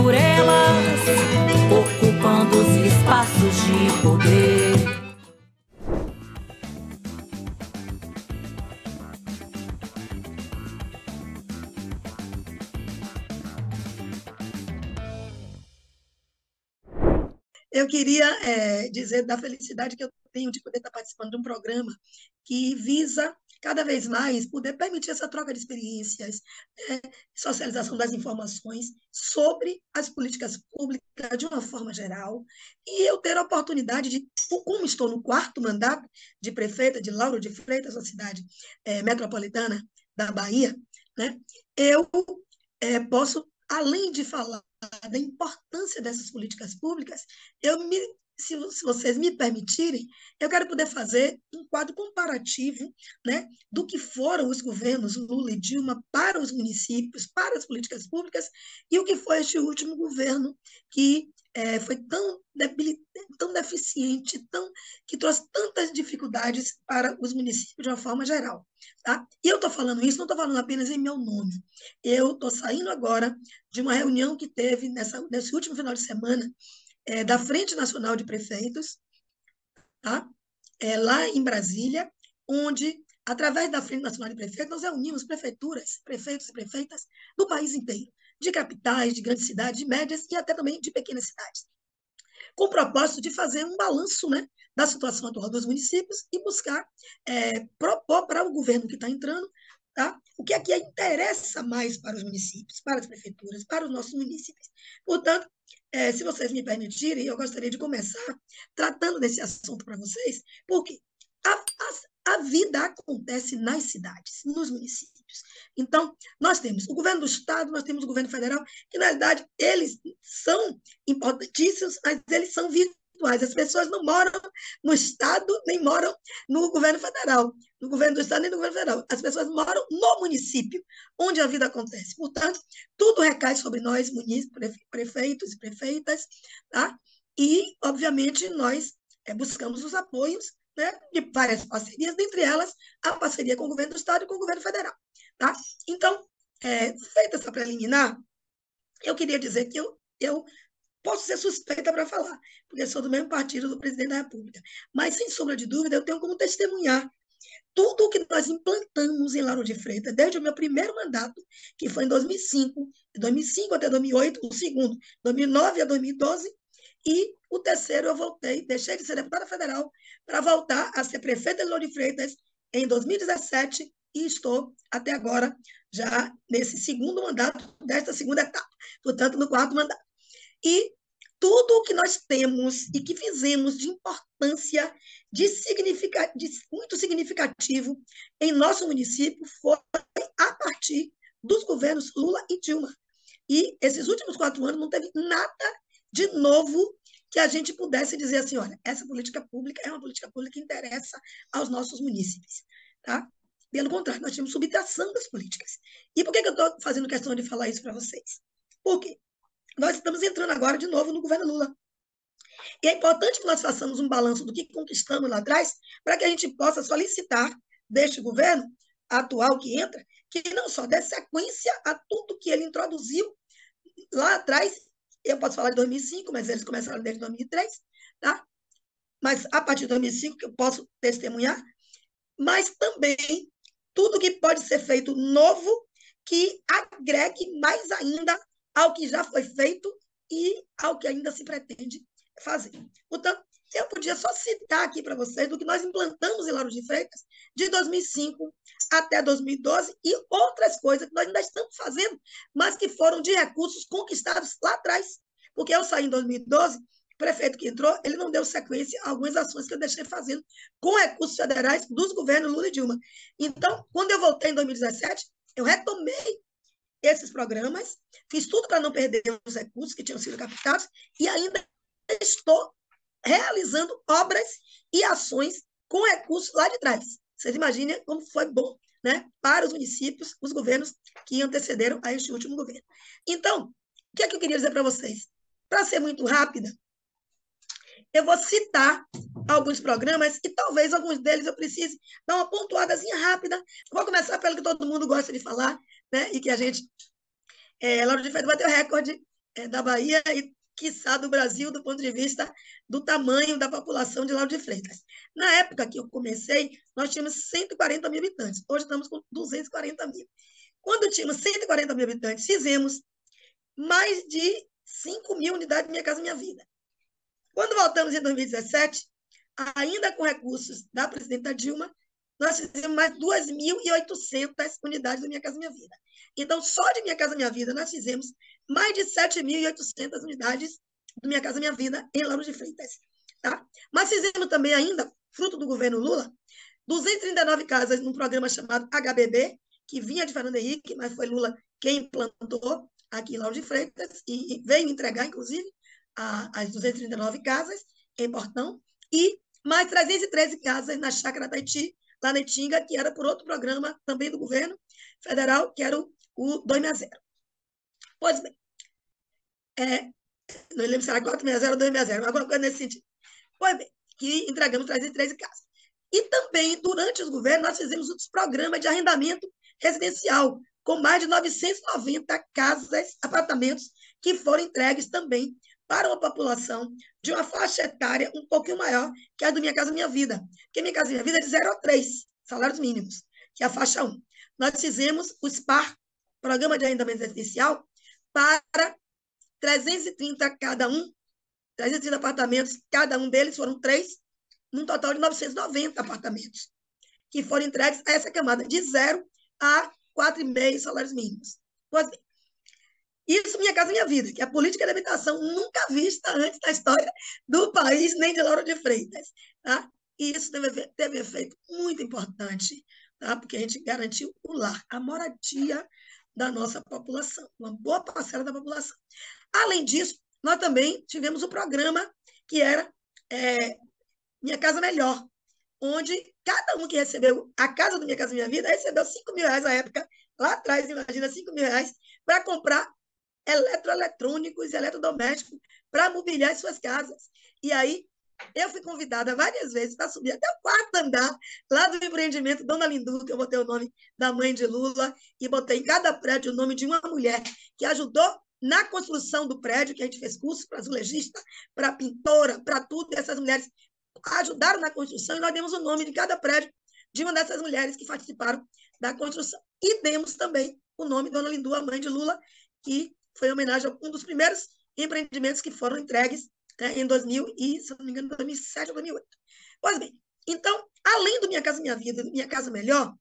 por elas, ocupando os espaços de poder. Eu queria é, dizer da felicidade que eu tenho de poder estar participando de um programa que visa cada vez mais poder permitir essa troca de experiências, é, socialização das informações sobre as políticas públicas de uma forma geral, e eu ter a oportunidade de, como estou no quarto mandato de prefeita de Lauro de Freitas, uma cidade é, metropolitana da Bahia, né, eu é, posso, além de falar da importância dessas políticas públicas, eu me se, se, vocês me permitirem, eu quero poder fazer um quadro comparativo né, do que foram os governos Lula e Dilma para os municípios, para as políticas públicas, e o que foi este último governo que é, foi tão, tão deficiente, tão, que trouxe tantas dificuldades para os municípios de uma forma geral. Tá? E eu estou falando isso, não estou falando apenas em meu nome. Eu estou saindo agora de uma reunião que teve nessa, nesse último final de semana é, da Frente Nacional de Prefeitos, tá? é, lá em Brasília, onde, através da Frente Nacional de Prefeitos, nós reunimos prefeituras, prefeitos e prefeitas do país inteiro, de capitais, de grandes cidades, de médias e até também de pequenas cidades, com o propósito de fazer um balanço né, da situação atual dos municípios e buscar é, propor para o governo que está entrando Tá? O que é que interessa mais para os municípios, para as prefeituras, para os nossos municípios. Portanto, é, se vocês me permitirem, eu gostaria de começar tratando desse assunto para vocês, porque a, a, a vida acontece nas cidades, nos municípios. Então, nós temos o governo do Estado, nós temos o governo federal, que, na realidade, eles são importantíssimos, mas eles são virtuais. As pessoas não moram no Estado, nem moram no governo federal, no governo do Estado, nem no governo federal. As pessoas moram no município, onde a vida acontece. Portanto, tudo recai sobre nós, prefeitos e prefeitas, tá? E, obviamente, nós é, buscamos os apoios né, de várias parcerias, dentre elas a parceria com o governo do Estado e com o governo federal. Tá? Então, é, feita essa preliminar, eu queria dizer que eu, eu posso ser suspeita para falar, porque sou do mesmo partido do presidente da República. Mas, sem sombra de dúvida, eu tenho como testemunhar tudo o que nós implantamos em Lauro de Freitas, desde o meu primeiro mandato, que foi em 2005, de 2005 até 2008, o segundo, 2009 a 2012, e o terceiro eu voltei, deixei de ser deputada federal para voltar a ser prefeita de Lauro de Freitas em 2017 e estou até agora já nesse segundo mandato desta segunda etapa, portanto no quarto mandato. E tudo o que nós temos e que fizemos de importância, de, significa, de muito significativo em nosso município foi a partir dos governos Lula e Dilma. E esses últimos quatro anos não teve nada de novo que a gente pudesse dizer assim, olha, essa política pública é uma política pública que interessa aos nossos munícipes. Tá? Pelo contrário, nós tínhamos subtração das políticas. E por que, que eu estou fazendo questão de falar isso para vocês? Por quê? Nós estamos entrando agora de novo no governo Lula. E é importante que nós façamos um balanço do que conquistamos lá atrás, para que a gente possa solicitar deste governo atual que entra, que não só dê sequência a tudo que ele introduziu lá atrás, eu posso falar de 2005, mas eles começaram desde 2003, tá? Mas a partir de 2005, que eu posso testemunhar, mas também tudo que pode ser feito novo que agregue mais ainda ao que já foi feito e ao que ainda se pretende fazer. Portanto, eu podia só citar aqui para vocês do que nós implantamos em Lauro de Freitas de 2005 até 2012 e outras coisas que nós ainda estamos fazendo, mas que foram de recursos conquistados lá atrás. Porque eu saí em 2012, o prefeito que entrou, ele não deu sequência a algumas ações que eu deixei fazendo com recursos federais dos governos Lula e Dilma. Então, quando eu voltei em 2017, eu retomei esses programas, fiz tudo para não perder os recursos que tinham sido captados e ainda estou realizando obras e ações com recursos lá de trás. Vocês imaginem como foi bom né, para os municípios, os governos que antecederam a este último governo. Então, o que é que eu queria dizer para vocês? Para ser muito rápida, eu vou citar alguns programas e talvez alguns deles eu precise dar uma pontuadazinha rápida. Vou começar pelo que todo mundo gosta de falar, né? E que a gente, é, Lauro de Freitas bateu recorde é, da Bahia e quiçá do Brasil, do ponto de vista do tamanho da população de Lauro de Freitas. Na época que eu comecei, nós tínhamos 140 mil habitantes. Hoje estamos com 240 mil. Quando tínhamos 140 mil habitantes, fizemos mais de 5 mil unidades Minha Casa Minha Vida. Quando voltamos em 2017, ainda com recursos da presidenta Dilma, nós fizemos mais 2.800 unidades do Minha Casa Minha Vida. Então, só de Minha Casa Minha Vida, nós fizemos mais de 7.800 unidades do Minha Casa Minha Vida em Lauro de Freitas. Tá? Mas fizemos também ainda, fruto do governo Lula, 239 casas num programa chamado HBB, que vinha de Fernando Henrique, mas foi Lula quem implantou aqui em Lauro de Freitas e veio entregar, inclusive, a, as 239 casas em Portão, e mais 313 casas na Chácara Taiti, lá na Itinga, que era por outro programa também do governo federal, que era o, o 260. Pois bem, é, não lembro se era 460 ou 260, alguma coisa nesse sentido. Pois bem, que entregamos 313 casas. E também, durante os governos, nós fizemos outros programas de arrendamento residencial, com mais de 990 casas, apartamentos, que foram entregues também para uma população de uma faixa etária um pouquinho maior que a do Minha Casa Minha Vida. Porque Minha Casa Minha Vida é de 0 a 3 salários mínimos, que é a faixa 1. Nós fizemos o SPAR, Programa de Arrendamento Residencial, para 330 cada um, 330 apartamentos, cada um deles foram três, num total de 990 apartamentos, que foram entregues a essa camada, de 0 a 4,5 salários mínimos. Pois bem, isso Minha Casa Minha Vida, que é a política de habitação nunca vista antes na história do país, nem de Lauro de Freitas. Tá? E isso teve, teve efeito muito importante, tá? porque a gente garantiu o lar, a moradia da nossa população, uma boa parcela da população. Além disso, nós também tivemos o um programa que era é, Minha Casa Melhor, onde cada um que recebeu a casa do Minha Casa Minha Vida recebeu 5 mil reais na época, lá atrás, imagina, 5 mil reais, para comprar eletroeletrônicos e eletrodomésticos para mobiliar as suas casas. E aí, eu fui convidada várias vezes para subir até o quarto andar lá do empreendimento Dona Lindu, que eu botei o nome da mãe de Lula, e botei em cada prédio o nome de uma mulher que ajudou na construção do prédio, que a gente fez curso para azulejista, para pintora, para tudo, essas mulheres ajudaram na construção, e nós demos o nome de cada prédio de uma dessas mulheres que participaram da construção. E demos também o nome Dona Lindu, a mãe de Lula, que foi em homenagem a um dos primeiros empreendimentos que foram entregues né, em 2000 e, se não me engano, 2007 ou 2008. Pois bem, então, além do Minha Casa Minha Vida Minha Casa Melhor,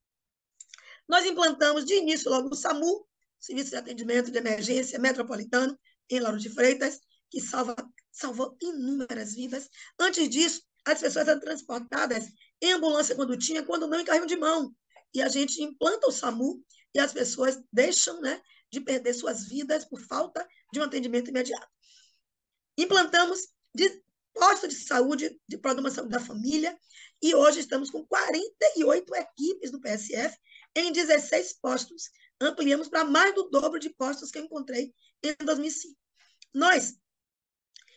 nós implantamos de início logo o SAMU, Serviço de Atendimento de Emergência Metropolitano, em Lauro de Freitas, que salva, salvou inúmeras vidas. Antes disso, as pessoas eram transportadas em ambulância quando tinha, quando não em carrinho de mão. E a gente implanta o SAMU e as pessoas deixam né, de perder suas vidas por falta de um atendimento imediato. Implantamos de postos de saúde de programação da família e hoje estamos com 48 equipes do PSF em 16 postos. Ampliamos para mais do dobro de postos que eu encontrei em 2005. Nós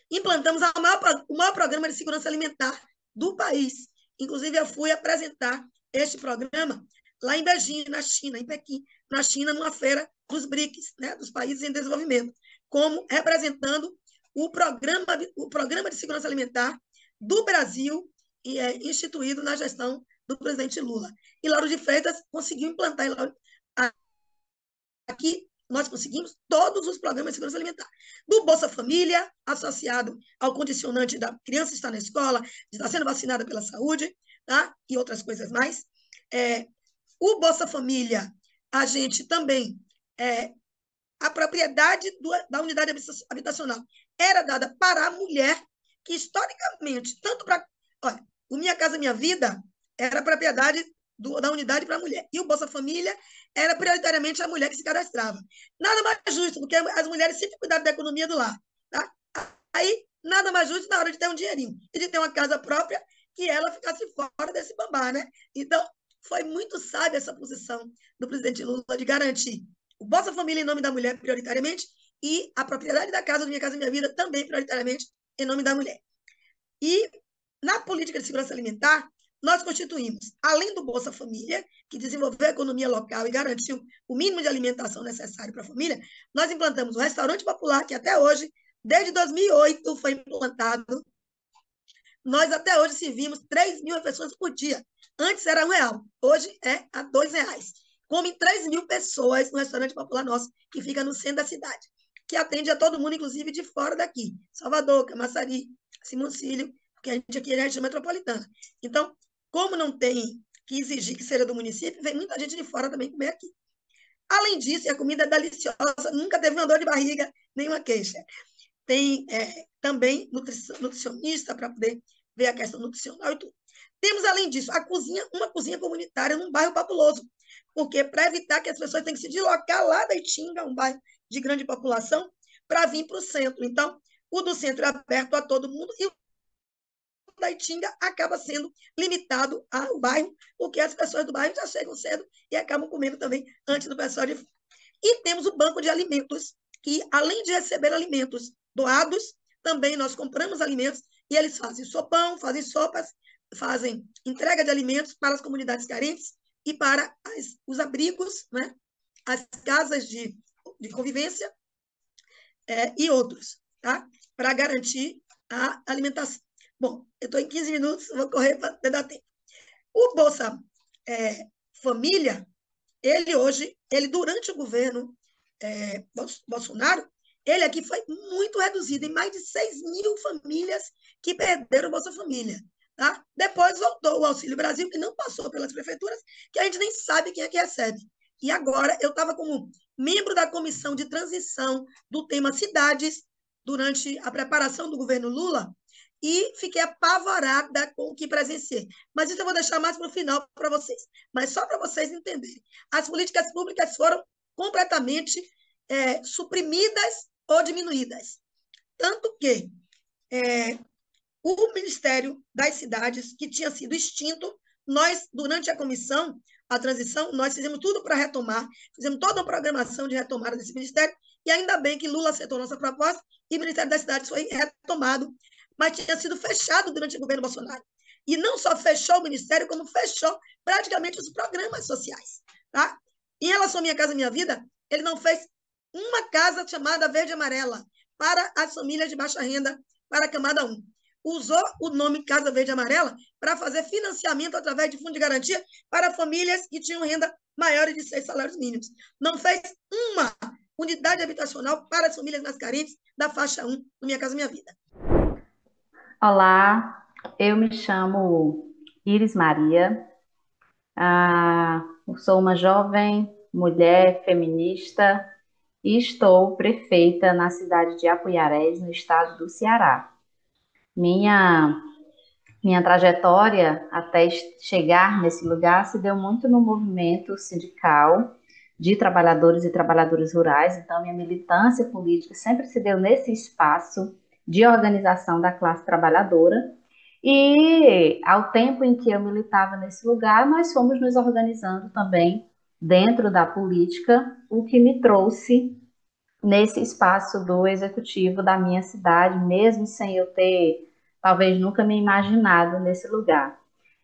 implantamos maior, o maior programa de segurança alimentar do país. Inclusive, eu fui apresentar este programa lá em Beijing, na China, em Pequim, na China, numa feira dos BRICS, né, dos países em desenvolvimento, como representando o programa, o programa de segurança alimentar do Brasil e é instituído na gestão do presidente Lula. E Lauro de Freitas conseguiu implantar aqui nós conseguimos todos os programas de segurança alimentar. Do Bolsa Família, associado ao condicionante da criança estar na escola, de estar sendo vacinada pela saúde, tá? e outras coisas mais. É, o Bolsa Família, a gente também, é, a propriedade do, da unidade habitacional era dada para a mulher, que historicamente, tanto para. Olha, o Minha Casa Minha Vida era propriedade do, da unidade para a mulher. E o Bolsa Família era prioritariamente a mulher que se cadastrava. Nada mais justo, porque as mulheres sempre cuidaram da economia do lar. Tá? Aí, nada mais justo na hora de ter um dinheirinho e de ter uma casa própria que ela ficasse fora desse bambá, né? Então, foi muito sábia essa posição do presidente Lula de garantir o Bolsa Família em nome da mulher prioritariamente e a propriedade da casa, do Minha Casa Minha Vida, também prioritariamente em nome da mulher. E na política de segurança alimentar, nós constituímos, além do Bolsa Família, que desenvolveu a economia local e garantiu o mínimo de alimentação necessário para a família, nós implantamos o restaurante popular, que até hoje, desde 2008, foi implantado. Nós até hoje servimos 3 mil refeições por dia. Antes era um real, hoje é a dois reais. Comem 3 mil pessoas no restaurante popular nosso, que fica no centro da cidade, que atende a todo mundo, inclusive de fora daqui. Salvador, Camaçari, Simoncílio, porque a gente aqui é região metropolitana. Então, como não tem que exigir que seja do município, vem muita gente de fora também comer aqui. Além disso, a comida é deliciosa, nunca teve uma dor de barriga, nenhuma queixa. Tem é, também nutricionista para poder ver a questão nutricional e tudo. Temos, além disso, a cozinha, uma cozinha comunitária num bairro populoso, porque para evitar que as pessoas tenham que se deslocar lá da Itinga, um bairro de grande população, para vir para o centro. Então, o do centro é aberto a todo mundo e o da Itinga acaba sendo limitado ao bairro, porque as pessoas do bairro já chegam cedo e acabam comendo também antes do pessoal de E temos o banco de alimentos, que além de receber alimentos doados, também nós compramos alimentos e eles fazem sopão, fazem sopas, fazem entrega de alimentos para as comunidades carentes e para as, os abrigos, né? as casas de, de convivência é, e outros, tá? para garantir a alimentação. Bom, eu estou em 15 minutos, vou correr para dar tempo. O Bolsa é, Família, ele hoje, ele durante o governo é, Bolsonaro, ele aqui foi muito reduzido, em mais de 6 mil famílias que perderam o Bolsa Família. Tá? Depois voltou o Auxílio Brasil, que não passou pelas prefeituras, que a gente nem sabe quem é que recebe. E agora, eu estava como membro da comissão de transição do tema cidades, durante a preparação do governo Lula, e fiquei apavorada com o que presenciei. Mas isso eu vou deixar mais para o final para vocês. Mas só para vocês entenderem. As políticas públicas foram completamente é, suprimidas ou diminuídas. Tanto que é, o Ministério das Cidades, que tinha sido extinto, nós, durante a comissão, a transição, nós fizemos tudo para retomar, fizemos toda uma programação de retomada desse ministério, e ainda bem que Lula aceitou nossa proposta e o Ministério das Cidades foi retomado mas tinha sido fechado durante o governo Bolsonaro. E não só fechou o ministério, como fechou praticamente os programas sociais. Tá? Em relação à Minha Casa Minha Vida, ele não fez uma casa chamada Verde Amarela para as famílias de baixa renda, para a camada 1. Usou o nome Casa Verde Amarela para fazer financiamento através de fundo de garantia para famílias que tinham renda maior de seis salários mínimos. Não fez uma unidade habitacional para as famílias mais carentes da faixa 1 no Minha Casa Minha Vida. Olá, eu me chamo Iris Maria, ah, sou uma jovem mulher feminista e estou prefeita na cidade de Apuiarés, no estado do Ceará. Minha, minha trajetória até chegar nesse lugar se deu muito no movimento sindical de trabalhadores e trabalhadoras rurais, então minha militância política sempre se deu nesse espaço de organização da classe trabalhadora. E ao tempo em que eu militava nesse lugar, nós fomos nos organizando também dentro da política, o que me trouxe nesse espaço do executivo da minha cidade, mesmo sem eu ter talvez nunca me imaginado nesse lugar.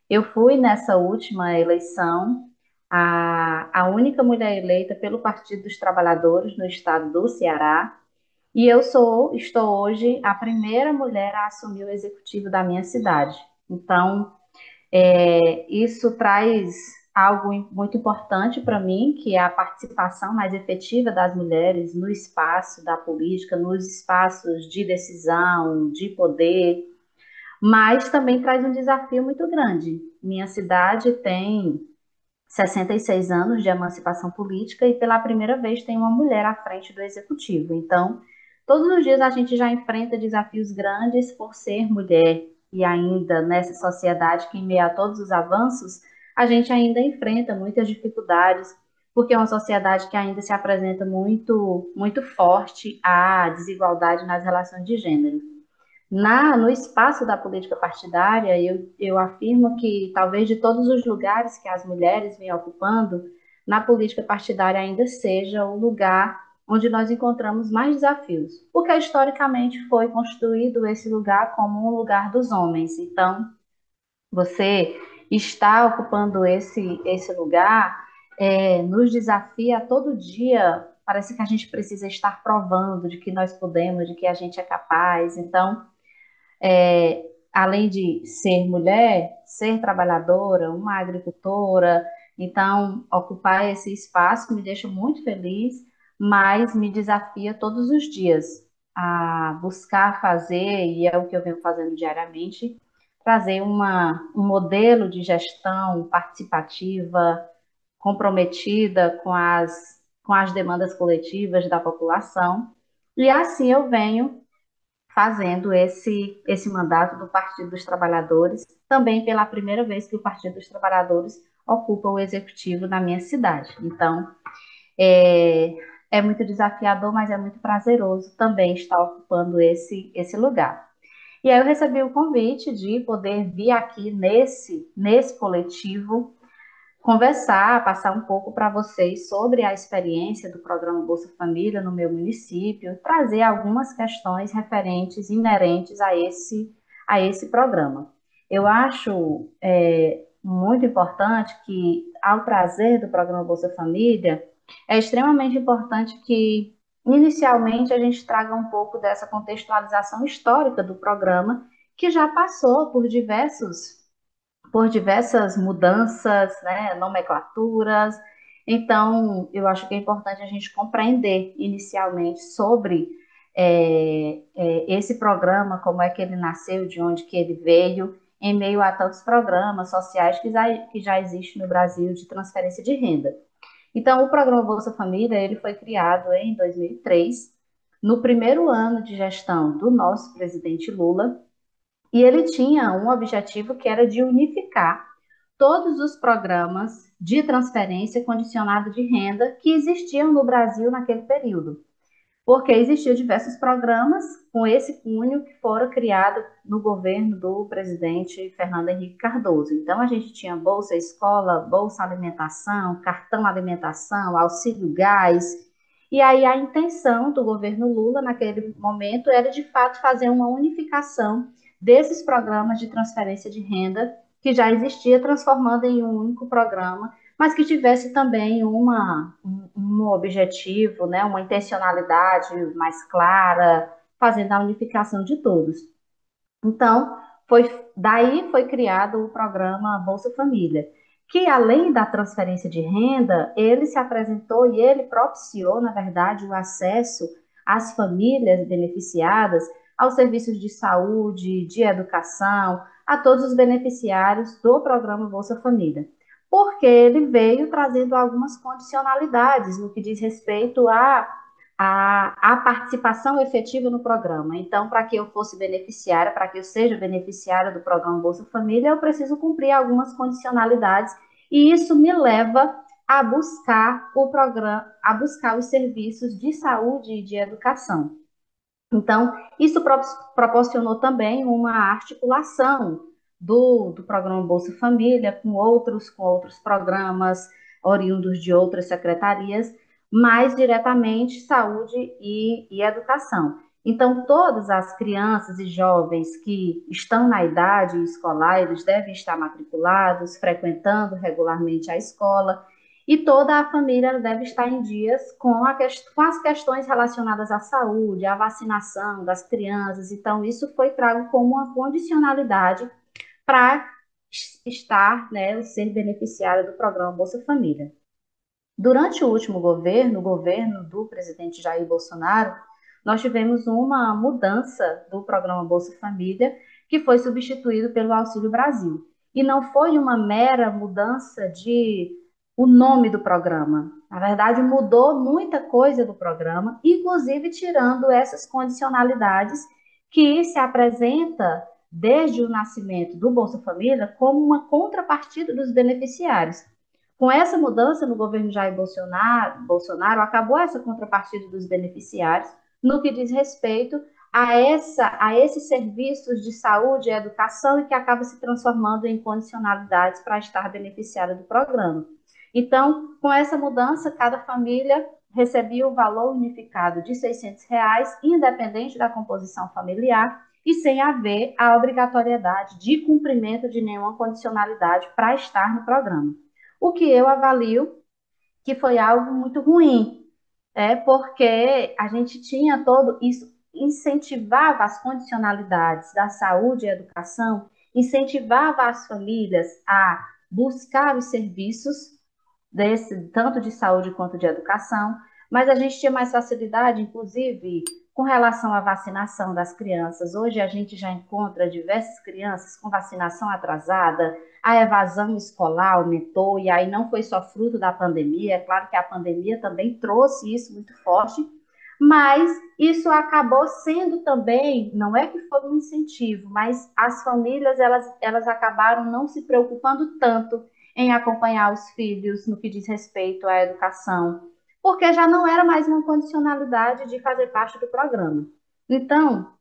Eu fui nessa última eleição a, a única mulher eleita pelo Partido dos Trabalhadores no estado do Ceará, e eu sou, estou hoje a primeira mulher a assumir o executivo da minha cidade. Então, É, isso traz algo muito importante para mim, que é a participação mais efetiva das mulheres no espaço da política, nos espaços de decisão, de poder, mas também traz um desafio muito grande. Minha cidade tem 66 anos de emancipação política e pela primeira vez tem uma mulher à frente do executivo. Então, todos os dias a gente já enfrenta desafios grandes por ser mulher e ainda nessa sociedade que em meio a todos os avanços, a gente ainda enfrenta muitas dificuldades, porque é uma sociedade que ainda se apresenta muito, muito forte à desigualdade nas relações de gênero. Na, no espaço da política partidária, eu, eu afirmo que talvez de todos os lugares que as mulheres vêm ocupando, na política partidária ainda seja o lugar onde nós encontramos mais desafios, porque historicamente foi construído esse lugar como um lugar dos homens. Então, você está ocupando esse, esse lugar é, nos desafia todo dia. Parece que a gente precisa estar provando de que nós podemos, de que a gente é capaz. Então, é, além de ser mulher, ser trabalhadora, uma agricultora, então ocupar esse espaço me deixa muito feliz, mas me desafia todos os dias a buscar fazer, e é o que eu venho fazendo diariamente, trazer uma, um modelo de gestão participativa, comprometida com as, com as demandas coletivas da população. E assim eu venho fazendo esse, esse mandato do Partido dos Trabalhadores, também pela primeira vez que o Partido dos Trabalhadores ocupa o executivo na minha cidade. Então, é, é muito desafiador, mas é muito prazeroso também estar ocupando esse, esse lugar. E aí eu recebi o convite de poder vir aqui nesse, nesse coletivo conversar, passar um pouco para vocês sobre a experiência do programa Bolsa Família no meu município, trazer algumas questões referentes, inerentes a esse, a esse programa. Eu acho é, muito importante que, ao trazer do programa Bolsa Família, é extremamente importante que inicialmente a gente traga um pouco dessa contextualização histórica do programa, que já passou por diversos por diversas mudanças, né, nomenclaturas. Então, eu acho que é importante a gente compreender inicialmente sobre é, é, esse programa, como é que ele nasceu, de onde que ele veio, em meio a tantos programas sociais que já, que já existem no Brasil de transferência de renda. Então, o programa Bolsa Família ele foi criado em 2003, no primeiro ano de gestão do nosso presidente Lula, e ele tinha um objetivo que era de unificar todos os programas de transferência condicionada de renda que existiam no Brasil naquele período porque existiam diversos programas com esse cunho que foram criados no governo do presidente Fernando Henrique Cardoso. Então, a gente tinha Bolsa Escola, Bolsa Alimentação, Cartão Alimentação, Auxílio Gás. E aí, a intenção do governo Lula, naquele momento, era de fato fazer uma unificação desses programas de transferência de renda que já existia, transformando em um único programa mas que tivesse também uma, um, objetivo, né, uma intencionalidade mais clara, fazendo a unificação de todos. Então, foi, daí foi criado o programa Bolsa Família, que além da transferência de renda, ele se apresentou e ele propiciou, na verdade, o acesso às famílias beneficiadas aos serviços de saúde, de educação, a todos os beneficiários do programa Bolsa Família porque ele veio trazendo algumas condicionalidades no que diz respeito à a, a, participação efetiva no programa. Então, para que eu fosse beneficiária, para que eu seja beneficiária do programa Bolsa Família, eu preciso cumprir algumas condicionalidades e isso me leva a buscar o programa, a buscar os serviços de saúde e de educação. Então, isso proporcionou também uma articulação do, do programa Bolsa Família com outros, com outros programas oriundos de outras secretarias, mais diretamente saúde e, e educação. Então, todas as crianças e jovens que estão na idade escolar, eles devem estar matriculados, frequentando regularmente a escola, e toda a família deve estar em dias com, a, com as questões relacionadas à saúde, à vacinação das crianças. Então, isso foi trago como uma condicionalidade para estar, né, ser beneficiária do programa Bolsa Família. Durante o último governo, o governo do presidente Jair Bolsonaro, nós tivemos uma mudança do programa Bolsa Família, que foi substituído pelo Auxílio Brasil. E não foi uma mera mudança de o nome do programa. Na verdade, mudou muita coisa do programa, inclusive tirando essas condicionalidades que se apresenta desde o nascimento do Bolsa Família como uma contrapartida dos beneficiários. Com essa mudança no governo Jair Bolsonaro, Bolsonaro acabou essa contrapartida dos beneficiários no que diz respeito a, essa, a esses serviços de saúde e educação e que acaba se transformando em condicionalidades para estar beneficiada do programa. Então, com essa mudança, cada família recebia o valor unificado de 600 reais, independente da composição familiar, e sem haver a obrigatoriedade de cumprimento de nenhuma condicionalidade para estar no programa. O que eu avalio que foi algo muito ruim, é porque a gente tinha todo isso, incentivava as condicionalidades da saúde e educação, incentivava as famílias a buscar os serviços desse, tanto de saúde quanto de educação, mas a gente tinha mais facilidade, inclusive, com relação à vacinação das crianças. Hoje a gente já encontra diversas crianças com vacinação atrasada, a evasão escolar aumentou, e aí não foi só fruto da pandemia, é claro que a pandemia também trouxe isso muito forte, mas isso acabou sendo também, não é que foi um incentivo, mas as famílias elas, elas acabaram não se preocupando tanto em acompanhar os filhos no que diz respeito à educação, porque já não era mais uma condicionalidade de fazer parte do programa. Então,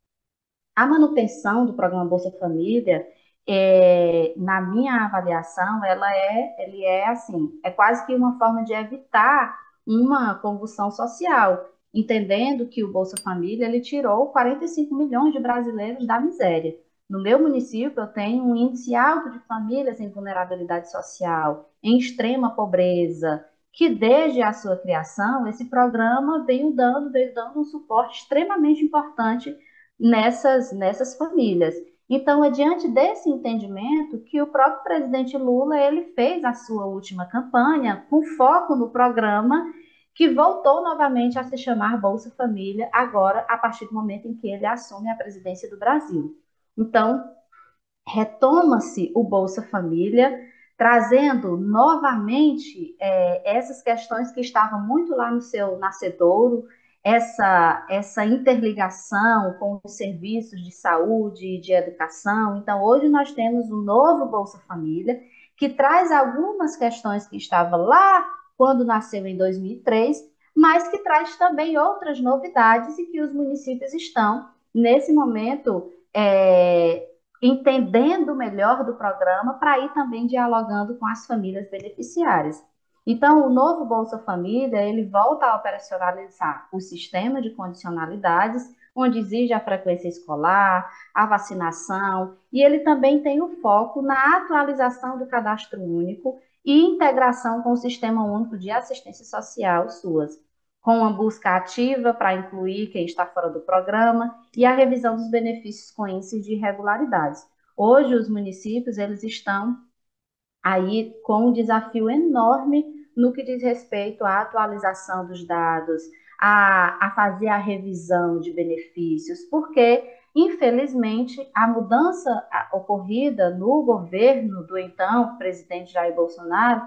a manutenção do programa Bolsa Família, é, na minha avaliação, ela é, ele é assim, é quase que uma forma de evitar uma convulsão social, entendendo que o Bolsa Família ele tirou 45 milhões de brasileiros da miséria. No meu município, eu tenho um índice alto de famílias em vulnerabilidade social, em extrema pobreza, que desde a sua criação, esse programa veio dando, veio dando um suporte extremamente importante nessas, nessas famílias. Então, é diante desse entendimento que o próprio presidente Lula ele fez a sua última campanha com foco no programa que voltou novamente a se chamar Bolsa Família agora a partir do momento em que ele assume a presidência do Brasil. Então, retoma-se o Bolsa Família, trazendo novamente é, essas questões que estavam muito lá no seu nascedouro, essa, essa interligação com os serviços de saúde e de educação. Então, hoje nós temos um novo Bolsa Família, que traz algumas questões que estavam lá quando nasceu em 2003, mas que traz também outras novidades e que os municípios estão, nesse momento, é, entendendo melhor do programa para ir também dialogando com as famílias beneficiárias. Então, o novo Bolsa Família, ele volta a operacionalizar o sistema de condicionalidades, onde exige a frequência escolar, a vacinação, e ele também tem o foco na atualização do cadastro único e integração com o Sistema Único de Assistência Social, SUAS, com uma busca ativa para incluir quem está fora do programa e a revisão dos benefícios com índice de irregularidades. Hoje, os municípios, eles estão aí com um desafio enorme no que diz respeito à atualização dos dados, a, a fazer a revisão de benefícios, porque, infelizmente, a mudança ocorrida no governo do então presidente Jair Bolsonaro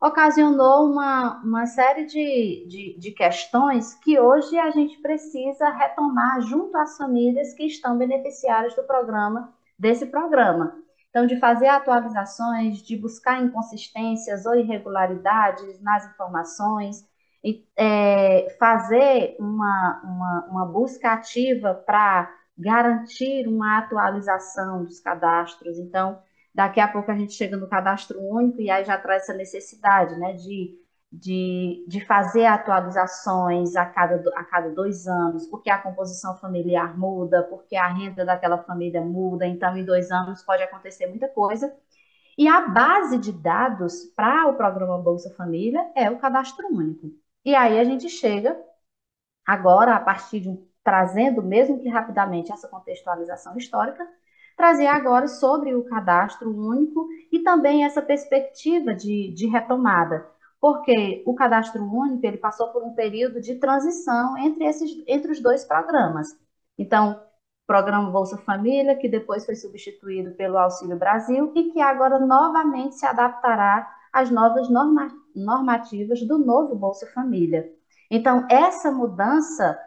ocasionou uma, uma série de, de, de questões que hoje a gente precisa retomar junto às famílias que estão beneficiárias do programa, desse programa. Então, de fazer atualizações, de buscar inconsistências ou irregularidades nas informações, e é, fazer uma, uma, uma busca ativa para garantir uma atualização dos cadastros. Então, daqui a pouco a gente chega no cadastro único e aí já traz essa necessidade né, de de, de fazer atualizações a cada, a cada dois anos, porque a composição familiar muda, porque a renda daquela família muda, então em dois anos pode acontecer muita coisa. E a base de dados para o programa Bolsa Família é o cadastro único. E aí a gente chega agora, a partir de um, trazendo, mesmo que rapidamente, essa contextualização histórica, trazer agora sobre o cadastro único e também essa perspectiva de, de retomada, porque o cadastro único ele passou por um período de transição entre, esses, entre os dois programas. Então, programa Bolsa Família, que depois foi substituído pelo Auxílio Brasil e que agora novamente se adaptará às novas norma normativas do novo Bolsa Família. Então, essa mudança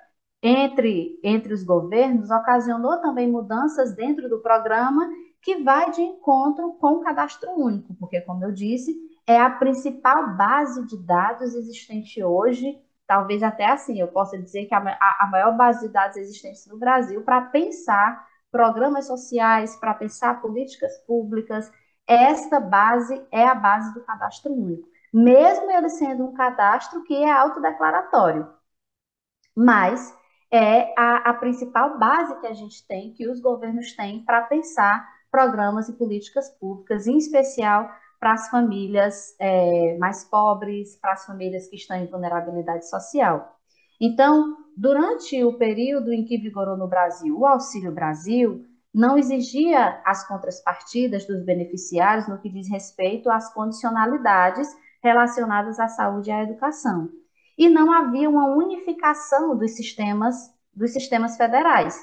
entre, entre os governos ocasionou também mudanças dentro do programa que vai de encontro com o cadastro único, porque, como eu disse, é a principal base de dados existente hoje, talvez até assim, eu possa dizer que a, a maior base de dados existente no Brasil para pensar programas sociais, para pensar políticas públicas, esta base é a base do cadastro único, mesmo ele sendo um cadastro que é autodeclaratório. Mas é a, a principal base que a gente tem, que os governos têm para pensar programas e políticas públicas, em especial para as famílias é, mais pobres, para as famílias que estão em vulnerabilidade social. Então, durante o período em que vigorou no Brasil o Auxílio Brasil, não exigia as contrapartidas dos beneficiários no que diz respeito às condicionalidades relacionadas à saúde e à educação e não havia uma unificação dos sistemas dos sistemas federais.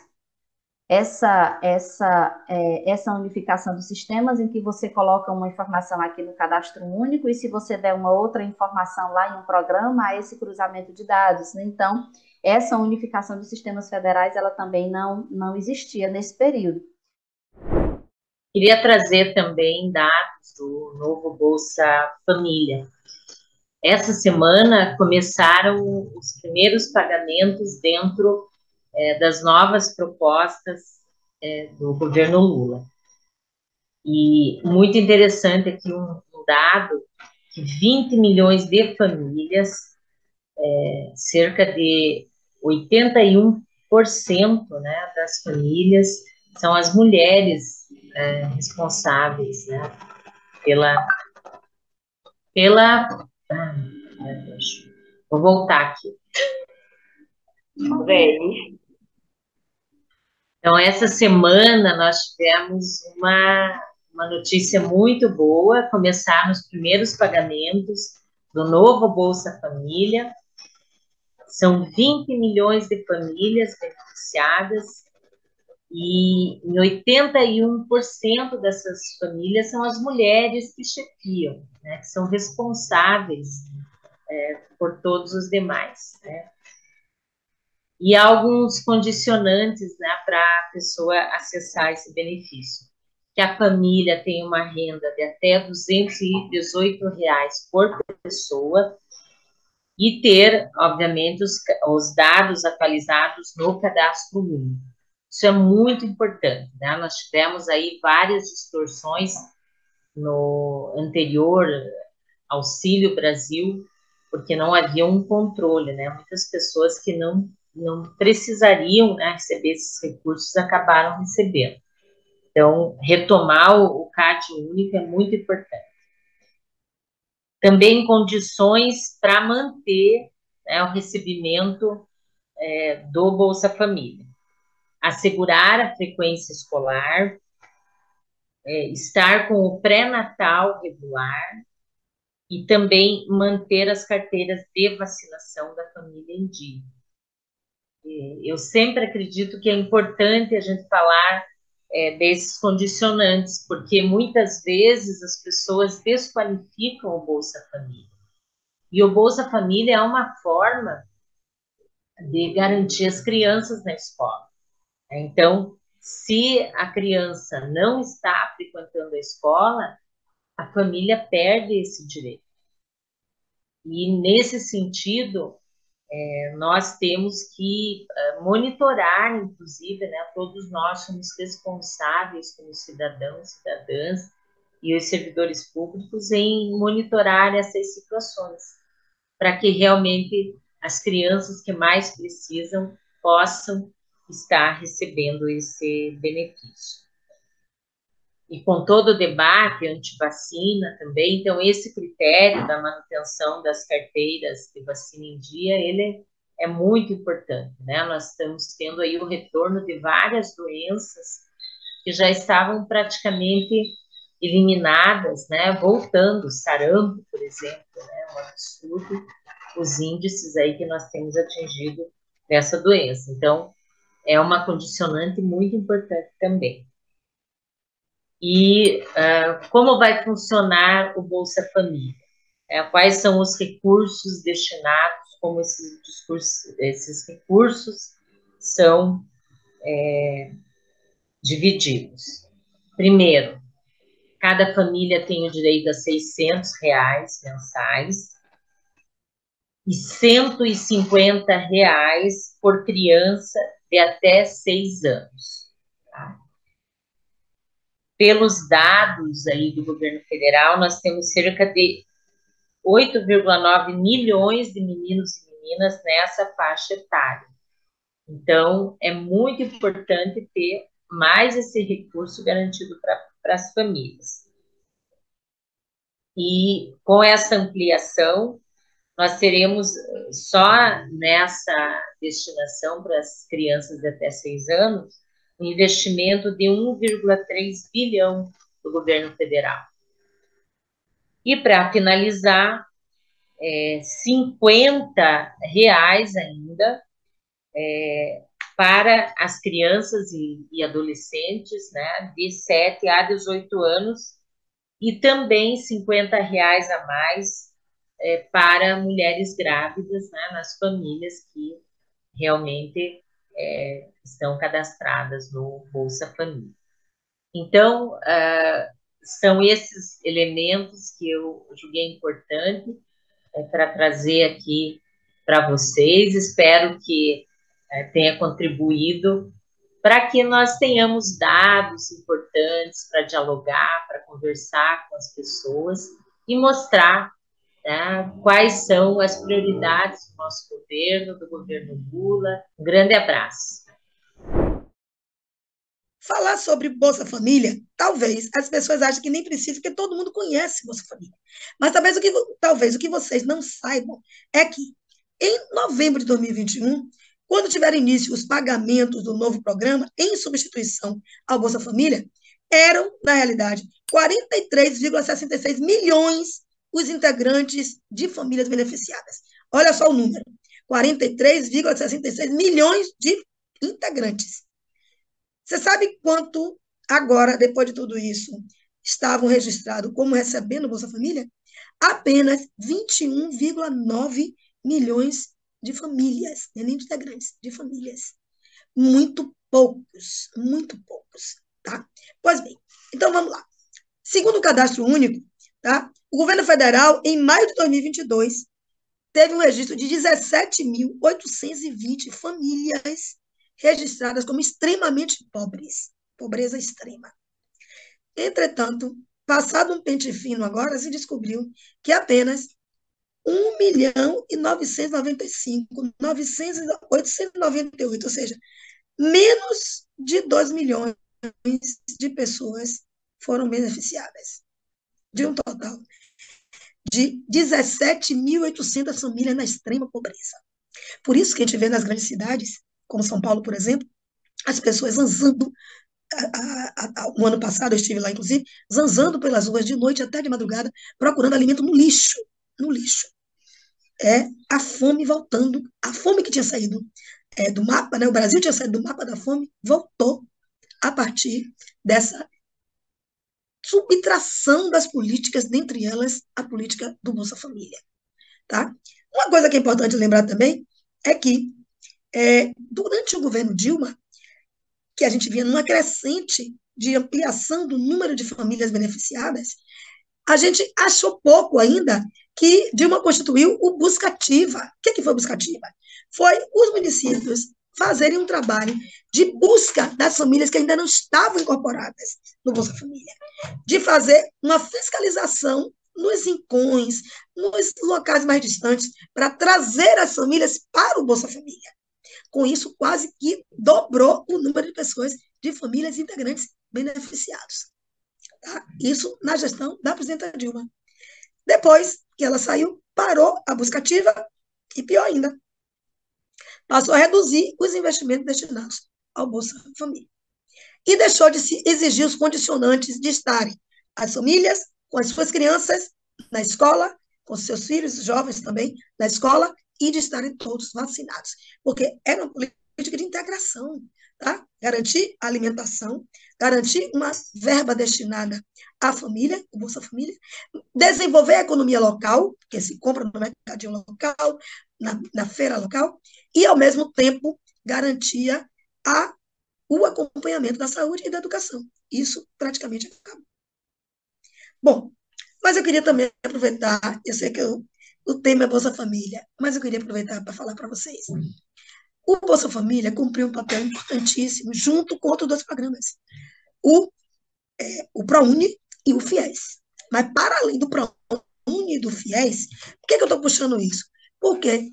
Essa essa é, essa unificação dos sistemas em que você coloca uma informação aqui no cadastro único e se você der uma outra informação lá em um programa há esse cruzamento de dados. Né? Então essa unificação dos sistemas federais ela também não não existia nesse período. Queria trazer também dados do novo Bolsa Família. Essa semana começaram os primeiros pagamentos dentro é, das novas propostas é, do governo Lula. E muito interessante aqui um, dado que 20 milhões de famílias, é, cerca de 81% né, das famílias são as mulheres é, responsáveis né, pela, pela meu Deus. Vou voltar aqui. Vem. Então, essa semana nós tivemos uma, uma notícia muito boa. Começaram os primeiros pagamentos do novo Bolsa Família. São 20 milhões de famílias beneficiadas e em 81% dessas famílias são as mulheres que chefiam, né, que são responsáveis é, por todos os demais. Né? E há alguns condicionantes né, para a pessoa acessar esse benefício. Que a família tenha uma renda de até 218 reais por pessoa e ter, obviamente, os, os dados atualizados no cadastro único. Isso é muito importante, né? Nós tivemos aí várias distorções no anterior Auxílio Brasil, porque não havia um controle, né? Muitas pessoas que não, não precisariam né, receber esses recursos acabaram recebendo. Então, retomar o, o CAD único é muito importante. Também condições para manter né, o recebimento é, do Bolsa Família assegurar a frequência escolar, é, estar com o pré-natal regular e também manter as carteiras de vacinação da família em dia. Eu sempre acredito que é importante a gente falar é, desses condicionantes, porque muitas vezes as pessoas desqualificam o Bolsa Família. E o Bolsa Família é uma forma de garantir as crianças na escola. Então, se a criança não está frequentando a escola, a família perde esse direito. E nesse sentido, é, nós temos que é, monitorar, inclusive, né, todos nós somos responsáveis como cidadãos, cidadãs e os servidores públicos em monitorar essas situações, para que realmente as crianças que mais precisam possam está recebendo esse benefício. E com todo o debate anti-vacina também, então esse critério da manutenção das carteiras de vacina em dia, ele é muito importante, né? Nós estamos tendo aí o retorno de várias doenças que já estavam praticamente eliminadas, né, voltando, sarampo, por exemplo, né, um absurdo, os índices aí que nós temos atingido dessa doença. Então, é uma condicionante muito importante também. E uh, como vai funcionar o Bolsa Família? É, quais são os recursos destinados, como esses, discursos, esses recursos são é, divididos. Primeiro, cada família tem o direito a 600 reais mensais e 150 reais por criança de até seis anos. Tá? Pelos dados aí do governo federal, nós temos cerca de 8,9 milhões de meninos e meninas nessa faixa etária. Então, é muito importante ter mais esse recurso garantido para as famílias. E com essa ampliação, nós teremos só nessa destinação para as crianças de até seis anos um investimento de 1,3 bilhão do governo federal. E para finalizar, é, 50 reais ainda é, para as crianças e, e, adolescentes né, de 7 a 18 anos e também 50 reais a mais é, para mulheres grávidas né, nas famílias que realmente é, estão cadastradas no Bolsa Família. Então, uh, são esses elementos que eu julguei importante é, para trazer aqui para vocês. Espero que é, tenha contribuído para que nós tenhamos dados importantes para dialogar, para conversar com as pessoas e mostrar né, quais são as prioridades do nosso governo, do governo Lula. Um grande abraço. Falar sobre Bolsa Família, talvez as pessoas achem que nem precisa, porque todo mundo conhece Bolsa Família. Mas talvez o que, talvez o que vocês não saibam é que, em novembro de 2021, quando tiver início os pagamentos do novo programa, em substituição ao Bolsa Família, eram, na realidade, 43,66 milhões os integrantes de famílias beneficiadas. Olha só o número: 43,66 milhões de integrantes. Você sabe quanto agora, depois de tudo isso, estavam registrados como recebendo Bolsa Família? Apenas 21,9 milhões de famílias, é nem de integrantes, de famílias. Muito poucos, muito poucos, tá? Pois bem, então vamos lá. Segundo o cadastro único, tá? O governo federal, em maio de 2022, teve um registro de 17.820 famílias registradas como extremamente pobres, pobreza extrema. Entretanto, passado um pente fino agora, se descobriu que apenas 1 milhão e 995, 898, ou seja, menos de 2 milhões de pessoas foram beneficiadas, de um total de 17.800 famílias na extrema pobreza. Por isso que a gente vê nas grandes cidades como São Paulo, por exemplo, as pessoas zanzando. no ano passado eu estive lá, inclusive, zanzando pelas ruas de noite até de madrugada, procurando alimento no lixo. No lixo. É a fome voltando. A fome que tinha saído é, do mapa, né? o Brasil tinha saído do mapa da fome, voltou a partir dessa subtração das políticas, dentre elas a política do Bolsa Família. Tá? Uma coisa que é importante lembrar também é que é, durante o governo Dilma, que a gente via numa crescente de ampliação do número de famílias beneficiadas, a gente achou pouco ainda que Dilma constituiu o Buscativa. O que, que foi Buscativa? Foi os municípios fazerem um trabalho de busca das famílias que ainda não estavam incorporadas no Bolsa Família, de fazer uma fiscalização nos rincões, nos locais mais distantes, para trazer as famílias para o Bolsa Família. Com isso, quase que dobrou o número de pessoas de famílias integrantes beneficiados. Tá? Isso na gestão da presidenta Dilma. Depois que ela saiu, parou a busca ativa e, pior ainda, passou a reduzir os investimentos destinados ao Bolsa Família. e deixou de se exigir os condicionantes de estarem as famílias com as suas crianças na escola, com seus filhos jovens também na escola e de estarem todos vacinados, porque era uma política de integração, tá? Garantir a alimentação, garantir uma verba destinada à família, o Bolsa Família, desenvolver a economia local, que se compra no mercadinho local, na, na feira local, e, ao mesmo tempo, garantia a, o acompanhamento da saúde e da educação. Isso praticamente acabou. Bom, mas eu queria também aproveitar, eu sei que eu, o tema é Bolsa Família, mas eu queria aproveitar para falar para vocês. O Bolsa Família cumpriu um papel importantíssimo junto com outros dois programas, o, é, o ProUni e o FIES. Mas para além do ProUni e do FIES, por que, que eu estou puxando isso? Porque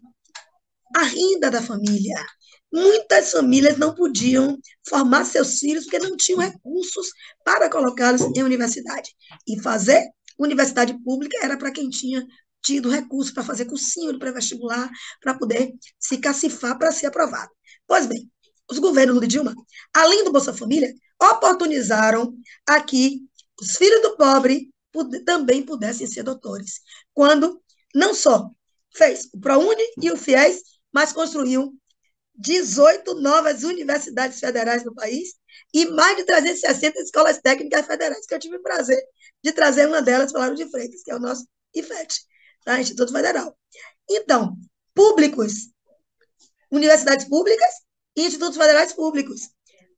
a renda da família, muitas famílias não podiam formar seus filhos porque não tinham recursos para colocá-los em universidade. E fazer universidade pública era para quem tinha tido recurso para fazer cursinho de pré-vestibular, para poder se cacifar para ser aprovado. Pois bem, os governos Lula e Dilma, além do Bolsa Família, oportunizaram aqui os filhos do pobre também pudessem ser doutores. Quando não só fez o ProUni e o FIES, mas construiu 18 novas universidades federais no país e mais de 360 escolas técnicas federais, que eu tive o prazer de trazer uma delas o de Freitas, que é o nosso IFET, tá? Instituto Federal. Então, públicos, universidades públicas e institutos federais públicos,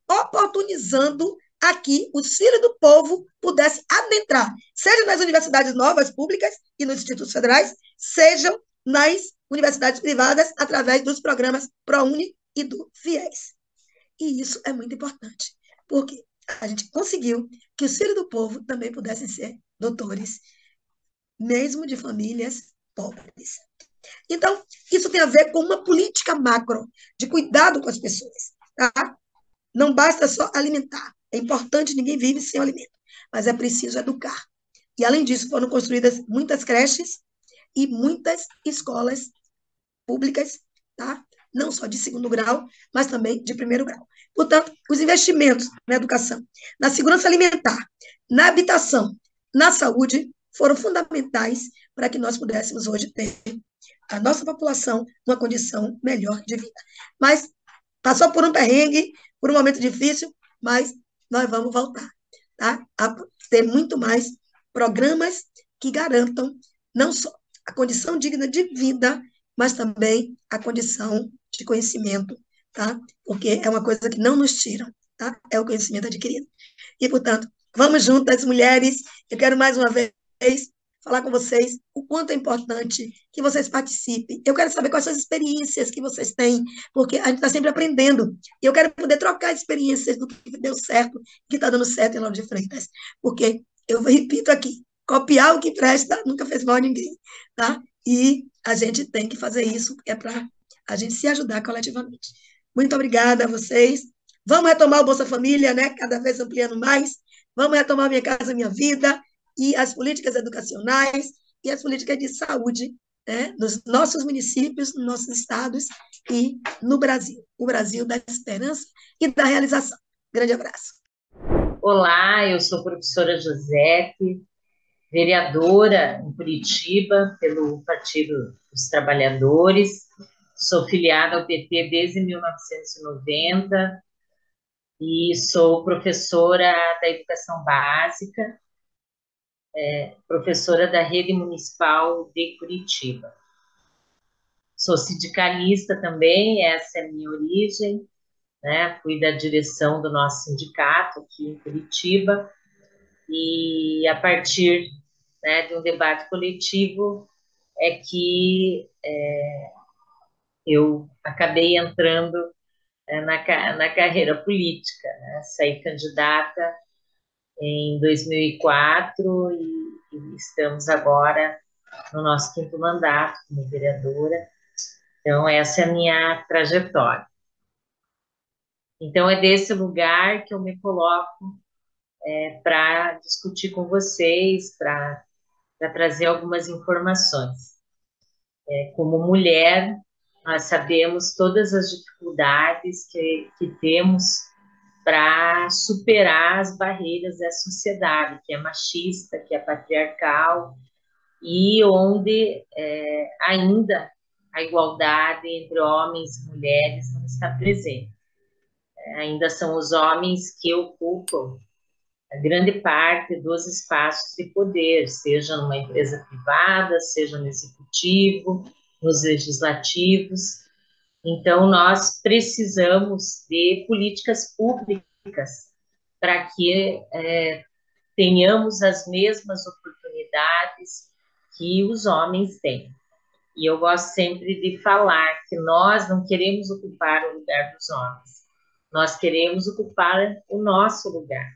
oportunizando aqui os filhos do povo pudessem adentrar, seja nas universidades novas públicas e nos institutos federais, sejam nas universidades privadas através dos programas ProUni e do FIES. E isso é muito importante, porque a gente conseguiu que os filhos do povo também pudessem ser doutores, mesmo de famílias pobres. Então, isso tem a ver com uma política macro de cuidado com as pessoas. Tá? Não basta só alimentar. É importante, ninguém vive sem alimento, mas é preciso educar. E, além disso, foram construídas muitas creches e muitas escolas públicas, tá? não só de segundo grau, mas também de primeiro grau. Portanto, os investimentos na educação, na segurança alimentar, na habitação, na saúde, foram fundamentais para que nós pudéssemos hoje ter a nossa população numa condição melhor de vida. Mas passou por um perrengue, por um momento difícil, mas nós vamos voltar tá? a ter muito mais programas que garantam não só a condição digna de vida, mas também a condição de conhecimento, tá? Porque é uma coisa que não nos tiram, tá? É o conhecimento adquirido. E, portanto, vamos juntas, mulheres. Eu quero mais uma vez falar com vocês o quanto é importante que vocês participem. Eu quero saber quais são as experiências que vocês têm, porque a gente está sempre aprendendo. E eu quero poder trocar experiências do que deu certo, que está dando certo em Lauro de Freitas. Porque, eu repito aqui, copiar o que presta nunca fez mal a ninguém, tá? E a gente tem que fazer isso, é para a gente se ajudar coletivamente. Muito obrigada a vocês. Vamos retomar o Bolsa Família, né? Cada vez ampliando mais. Vamos retomar Minha Casa Minha Vida e as políticas educacionais e as políticas de saúde né? nos nossos municípios, nos nossos estados e no Brasil. O Brasil da esperança e da realização. Grande abraço. Olá, eu sou a professora Josete, vereadora em Curitiba pelo Partido dos Trabalhadores, sou filiada ao PT desde 1990 e sou professora da educação básica, é, professora da rede municipal de Curitiba. Sou sindicalista também, essa é a minha origem, né? Fui da direção do nosso sindicato aqui em Curitiba e a partir né, de um debate coletivo é que é, eu acabei entrando é, na, na carreira política, né? saí candidata em 2004 e, e estamos agora no nosso quinto mandato como vereadora. Então, essa é a minha trajetória. Então, é desse lugar que eu me coloco é, para discutir com vocês, para trazer algumas informações. É, como mulher, nós sabemos todas as dificuldades que, que temos para superar as barreiras da sociedade, que é machista, que é patriarcal, e onde é, ainda a igualdade entre homens e mulheres não está presente. É, ainda são os homens que ocupam a grande parte dos espaços de poder, seja numa empresa privada, seja no executivo, nos legislativos. Então, nós precisamos de políticas públicas para que é, tenhamos as mesmas oportunidades que os homens têm. E eu gosto sempre de falar que nós não queremos ocupar o lugar dos homens, nós queremos ocupar o nosso lugar.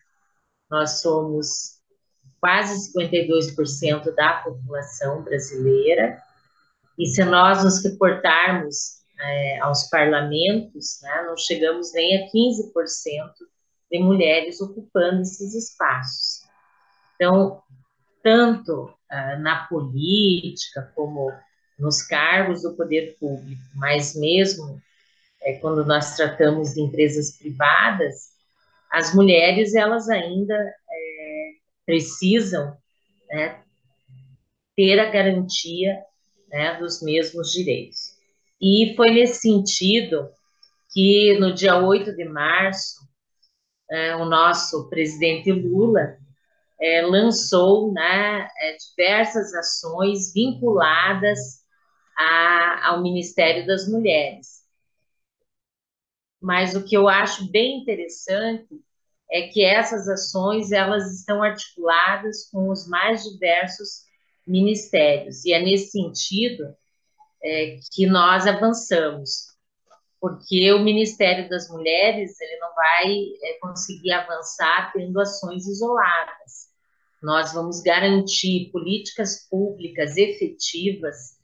Nós somos quase 52% da população brasileira, e se nós nos reportarmos é, aos parlamentos, né, não chegamos nem a 15% de mulheres ocupando esses espaços. Então, tanto ah, na política como nos cargos do poder público, mas mesmo é, quando nós tratamos de empresas privadas, as mulheres elas ainda é, precisam né, ter a garantia né, dos mesmos direitos. E foi nesse sentido que no dia 8 de março, é, o nosso presidente Lula é, lançou né, é, diversas ações vinculadas ao Ministério das Mulheres. Mas o que eu acho bem interessante é que essas ações elas estão articuladas com os mais diversos ministérios e é nesse sentido é, que nós avançamos, porque o Ministério das Mulheres ele não vai é, conseguir avançar tendo ações isoladas. Nós vamos garantir políticas públicas efetivas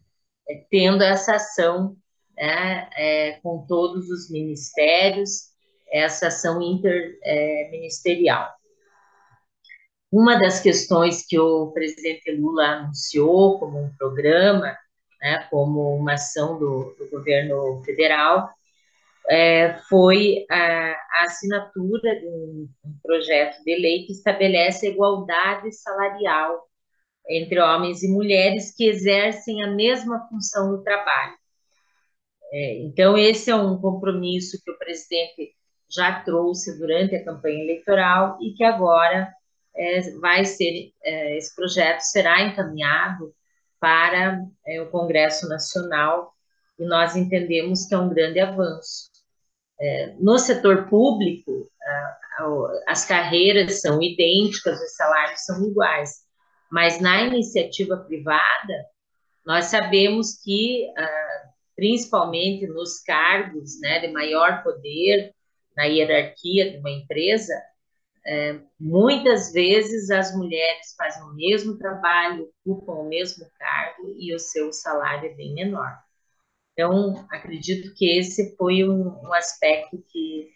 é, tendo essa ação né, é, com todos os ministérios, essa ação interministerial. Uma das questões que o presidente Lula anunciou como um programa, né, como uma ação do, do governo federal, é, foi a, a, assinatura de um, um projeto de lei que estabelece a igualdade salarial entre homens e mulheres que exercem a mesma função no trabalho. É, então, esse é um compromisso que o presidente já trouxe durante a campanha eleitoral e que agora é, vai ser, é, esse projeto será encaminhado para é, o Congresso Nacional e nós entendemos que é um grande avanço. É, no setor público, as carreiras são idênticas, os salários são iguais, mas na iniciativa privada, nós sabemos que, ah, principalmente nos cargos né, de maior poder, na hierarquia de uma empresa, é, muitas vezes as mulheres fazem o mesmo trabalho, ocupam o mesmo cargo e o seu salário é bem menor. Então, acredito que esse foi um, um aspecto que,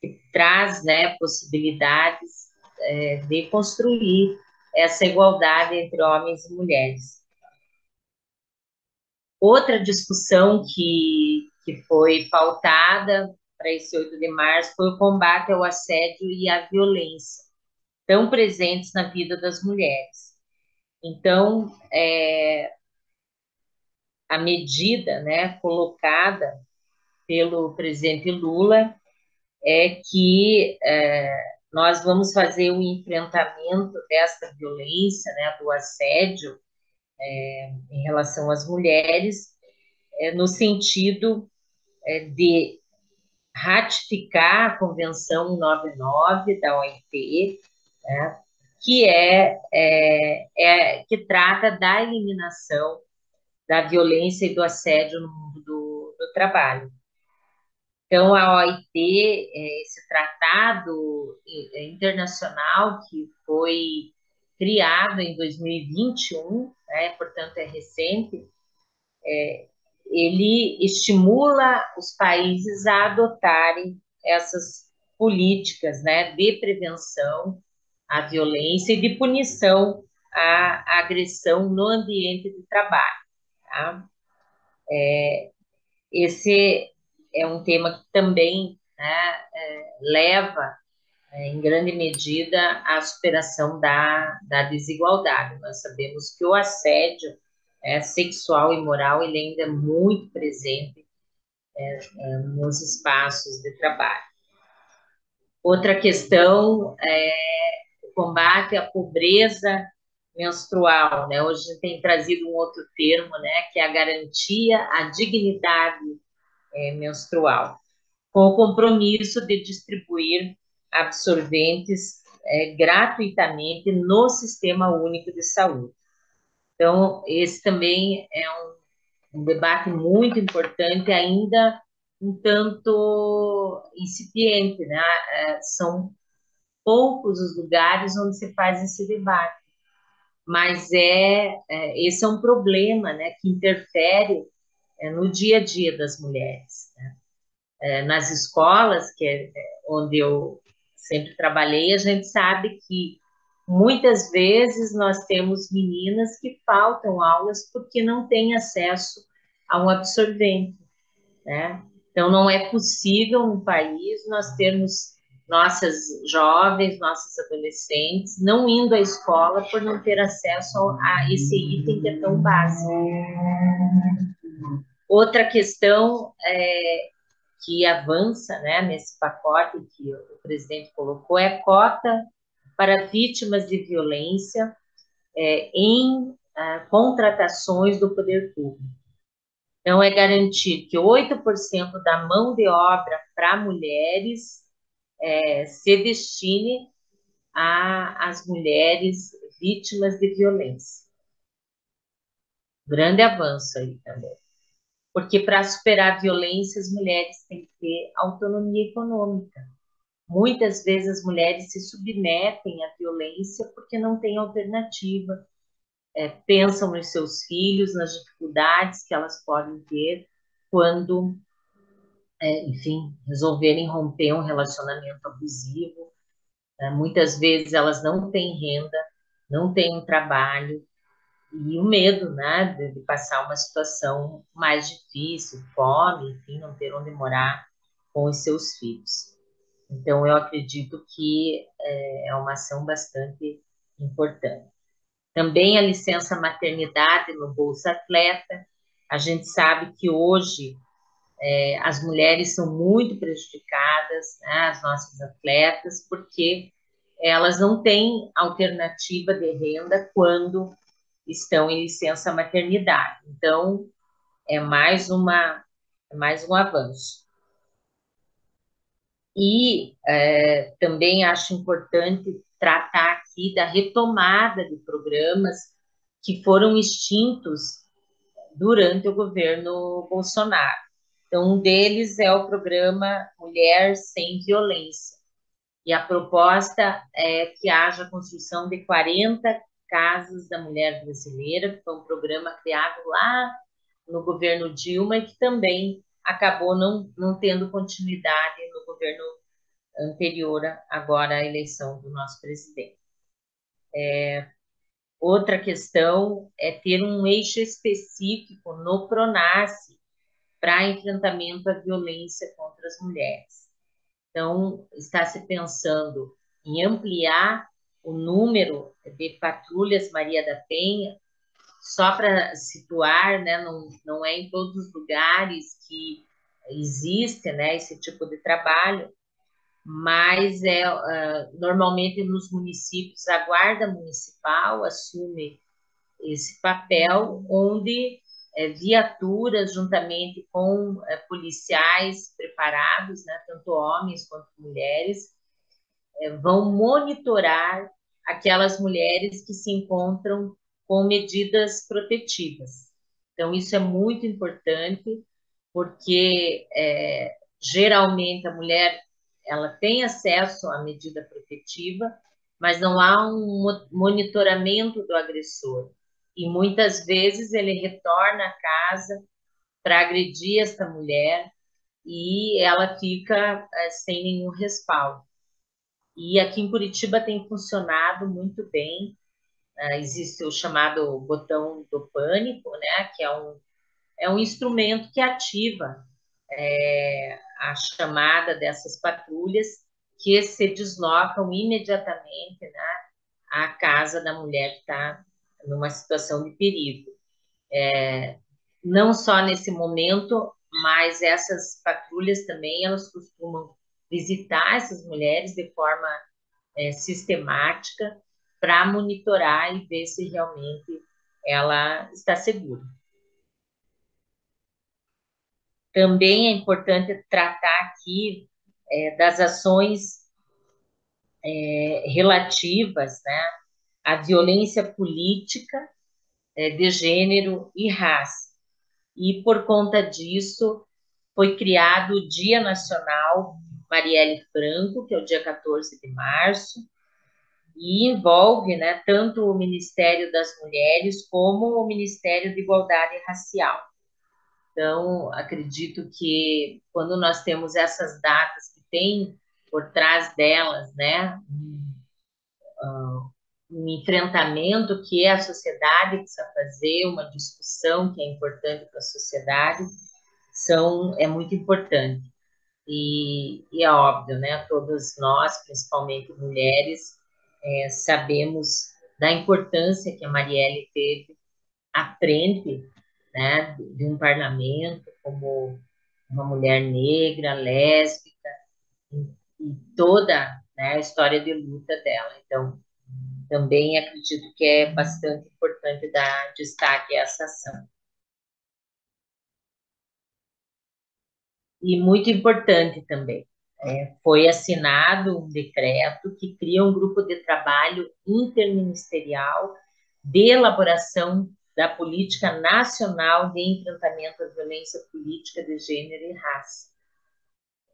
que, traz né, possibilidades é, de construir essa igualdade entre homens e mulheres. Outra discussão que, que foi pautada para esse 8 de março foi o combate ao assédio e à violência, tão presentes na vida das mulheres. Então, é, a medida né, colocada pelo presidente Lula é que é, nós vamos fazer o enfrentamento dessa violência, né, do assédio é, em relação às mulheres, é, no sentido é, de ratificar a Convenção 99 da OIT, né, que é, é, é, que trata da eliminação da violência e do assédio no mundo do, do trabalho. Então, a OIT, é, esse tratado internacional que foi criado em 2021, né, portanto é recente, é, ele estimula os países a adotarem essas políticas né, de prevenção à violência e de punição à agressão no ambiente de trabalho. Tá? É, esse é um tema que também né, é, leva é, em grande medida, a superação da, da desigualdade. Nós sabemos que o assédio é, sexual e moral ele ainda é muito presente é, é, nos espaços de trabalho. Outra questão é o combate à pobreza menstrual, né? Hoje a gente tem trazido um outro termo, né? Que é a garantia à dignidade é, menstrual, com o compromisso de distribuir absorventes é, gratuitamente no Sistema Único de Saúde. Então, esse também é um, um debate muito importante, ainda um tanto incipiente, né? É, são poucos os lugares onde se faz esse debate, mas é, é esse é um problema, né, que interfere é, no dia a dia das mulheres. Né? É, nas escolas, que é, é onde eu sempre trabalhei, a gente sabe que muitas vezes nós temos meninas que faltam aulas porque não têm acesso a um absorvente, né? Então não é possível no país nós termos nossas jovens, nossas adolescentes não indo à escola por não ter acesso a esse item que é tão básico. Outra questão é, que avança né, nesse pacote que o presidente colocou é a cota para vítimas de violência é, em ah, contratações do poder público. Então, é garantir que 8% da mão de obra para mulheres é, se destine às mulheres vítimas de violência. Grande avanço aí também porque para superar a violência as mulheres têm que ter autonomia econômica. Muitas vezes as mulheres se submetem à violência porque não têm alternativa, é, pensam nos seus filhos, nas dificuldades que elas podem ter quando, é, enfim, resolverem romper um relacionamento abusivo. É, muitas vezes elas não têm renda, não têm um trabalho, e o medo, né, de, de, passar uma situação mais difícil, fome, enfim, não ter onde morar com os seus filhos. Então, eu acredito que é, é uma ação bastante importante. Também a licença maternidade no Bolsa Atleta. A gente sabe que hoje é, as mulheres são muito prejudicadas, né, as nossas atletas, porque elas não têm alternativa de renda quando estão em licença maternidade. Então, é mais uma é mais um avanço. E é, também acho importante tratar aqui da retomada de programas que foram extintos durante o governo Bolsonaro. Então, um deles é o programa Mulher Sem Violência. E a proposta é que haja a construção de 40 Casas da Mulher Brasileira, que foi um programa criado lá no governo Dilma e que também acabou não, não tendo continuidade no governo anterior, agora à eleição do nosso presidente. É, outra questão é ter um eixo específico no PRONASSE para enfrentamento à violência contra as mulheres. Então, está se pensando em ampliar o número de patrulhas Maria da Penha, só para situar, né, não, não é em todos os lugares que existe né, esse tipo de trabalho, mas é uh, normalmente nos municípios a guarda municipal assume esse papel, onde é, viaturas juntamente com é, policiais preparados, né, tanto homens quanto mulheres, é, vão monitorar aquelas mulheres que se encontram com medidas protetivas. Então, isso é muito importante, porque é, geralmente a mulher ela tem acesso à medida protetiva, mas não há um monitoramento do agressor. E muitas vezes ele retorna à casa para agredir esta mulher e ela fica é, sem nenhum respaldo. E aqui em Curitiba tem funcionado muito bem. Uh, existe o chamado botão do pânico, né, que é um, é um instrumento que ativa é, a chamada dessas patrulhas que se deslocam imediatamente né, à casa da mulher que está numa situação de perigo. É, não só nesse momento, mas essas patrulhas também elas costumam visitar essas mulheres de forma é, sistemática para monitorar e ver se realmente ela está segura. Também é importante tratar aqui é, das ações é, relativas né, à violência política é, de gênero e raça. E por conta disso, foi criado o Dia Nacional Marielle Franco, que é o dia 14 de março, e envolve né, tanto o Ministério das Mulheres como o Ministério de Igualdade Racial. Então, acredito que quando nós temos essas datas que tem por trás delas, né, um enfrentamento que é a sociedade precisa fazer, uma discussão que é importante para a sociedade, são é muito importante. E, e, é óbvio, né? Todos nós, principalmente mulheres, é, sabemos da importância que a Marielle teve à frente né, de um parlamento como uma mulher negra, lésbica, e, toda né, a história de luta dela. Então, também acredito que é bastante importante dar destaque a essa ação. E muito importante também, é, foi assinado um decreto que cria um grupo de trabalho interministerial de elaboração da política nacional de enfrentamento à violência política de gênero e raça.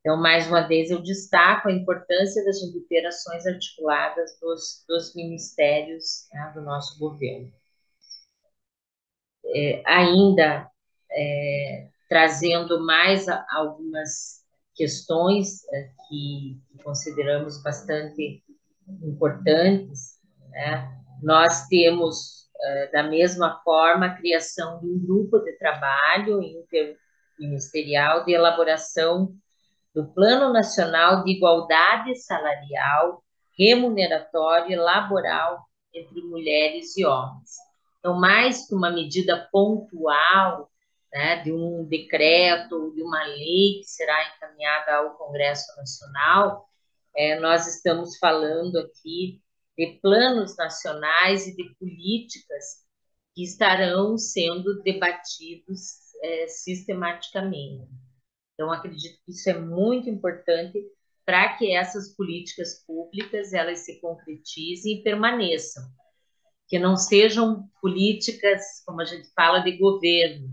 Então, mais uma vez, eu destaco a importância da gente ter ações articuladas dos, dos ministérios né, do nosso governo. É, ainda é, trazendo mais algumas questões é, que, que, consideramos bastante importantes. Né? Nós temos, é, da mesma forma, a criação de um grupo de trabalho interministerial de elaboração do Plano Nacional de Igualdade Salarial, Remuneratória e Laboral entre mulheres e homens. Então, mais que uma medida pontual né, de um decreto, de uma lei que será encaminhada ao Congresso Nacional, é, nós estamos falando aqui de planos nacionais e de políticas que estarão sendo debatidos é, sistematicamente. Então, acredito que isso é muito importante para que essas políticas públicas elas se concretizem e permaneçam, que não sejam políticas, como a gente fala, de governo,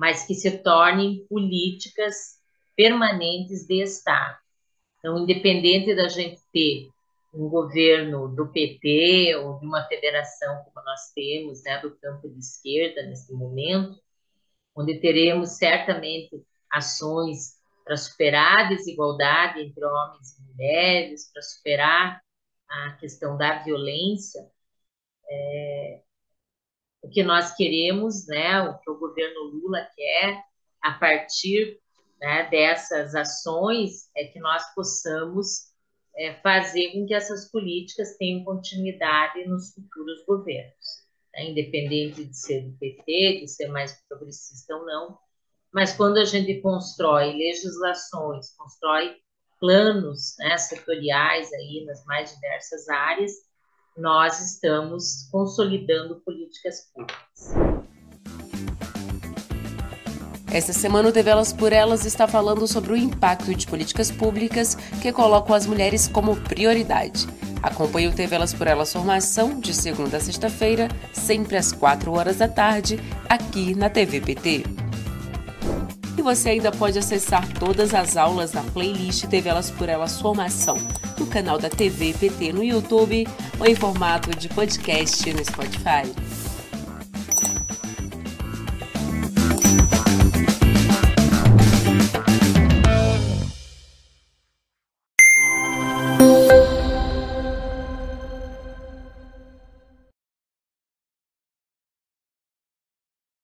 mas que se tornem políticas permanentes de Estado. Então, independente da gente ter um governo do PT ou de uma federação como nós temos, né, do campo de esquerda nesse momento, onde teremos certamente ações para superar a desigualdade entre homens e mulheres, para superar a questão da violência, é, o que nós queremos, né, o que o governo Lula quer, a partir né, dessas ações, é que nós possamos é, fazer com que essas políticas tenham continuidade nos futuros governos, né, independente de ser do PT, de ser mais progressista ou não. Mas quando a gente constrói legislações, constrói planos né, setoriais aí nas mais diversas áreas, nós estamos consolidando políticas públicas. Essa semana o TV Elas por Elas está falando sobre o impacto de políticas públicas que colocam as mulheres como prioridade. Acompanhe o TV Elas por Elas Formação de segunda a sexta-feira, sempre às 4 horas da tarde, aqui na TV PT. E você ainda pode acessar todas as aulas da playlist TV Elas por Elas Formação no canal da TV PT no YouTube ou em formato de podcast no Spotify.